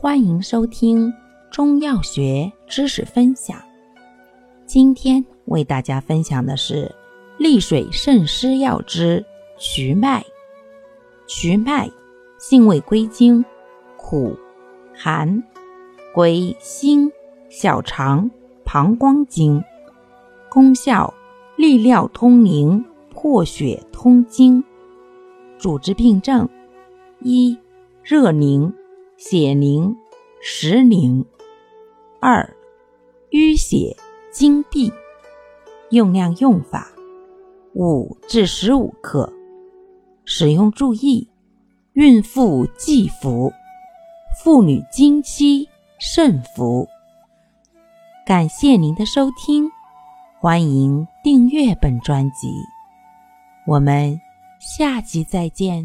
欢迎收听中药学知识分享。今天为大家分享的是利水渗湿药之瞿麦。瞿麦性味归经：苦、寒，归心、小肠、膀胱经。功效：利尿通淋、破血通经。主治病症：一、热凝。血凝、实凝。二、淤血、经闭。用量用法：五至十五克。使用注意：孕妇忌服，妇女经期慎服。感谢您的收听，欢迎订阅本专辑，我们下集再见。